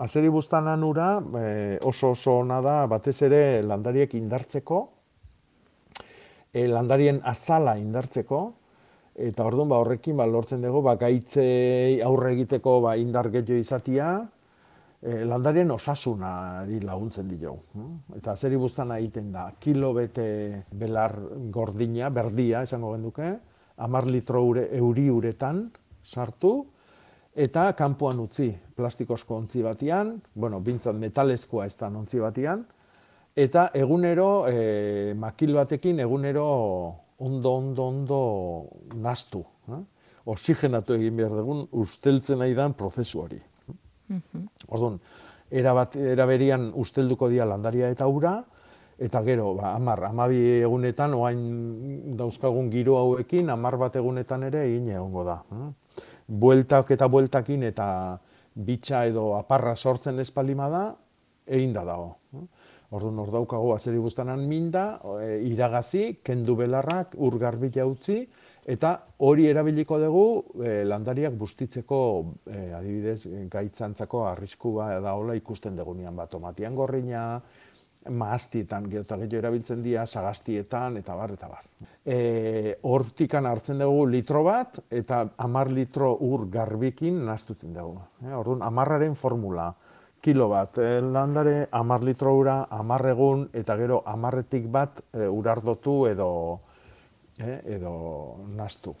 Azeri buztanan ura e, oso oso ona da batez ere landariek indartzeko, e, landarien azala indartzeko, eta orduan ba, horrekin ba, lortzen dugu ba, gaitzei aurre egiteko ba, indar gehiago izatia, e, landarien osasunari laguntzen dio. Eta azeri buztana egiten da, kilo bete belar gordina, berdia, esango genduke, amar litro ure, euri uretan sartu, eta kanpoan utzi plastikozko ontzi batian, bueno, bintzat metalezkoa ez da ontzi batian, eta egunero, e, makil batekin egunero ondo, ondo, ondo nastu. Eh? Oxigenatu egin behar dugun usteltzen nahi dan prozesu hori. Mm Orduan, erabat, eraberian ustelduko dia landaria eta ura, eta gero, ba, amar, amabi egunetan, oain dauzkagun giro hauekin, amar bat egunetan ere egin egongo da. Eh? Bueltak eta bueltakin eta bitxa edo aparra sortzen espalima da, egin da dago. Orduan hor daukago azeri guztanan minda, e, iragazi, kendu belarrak, ur garbila utzi, eta hori erabiliko dugu e, landariak bustitzeko e, adibidez gaitzantzako arriskua da hola ikusten dugunean bat tomatian gorrina, maaztietan geota gehiago erabiltzen dira, sagastietan, eta bar, eta bar. E, hortikan hartzen dugu litro bat, eta amar litro ur garbikin naztutzen dugu. E, orduan, amarraren formula, kilo bat, e, landare, amar litro ura, amar egun, eta gero amarretik bat e, urardotu edo, e, edo naztu.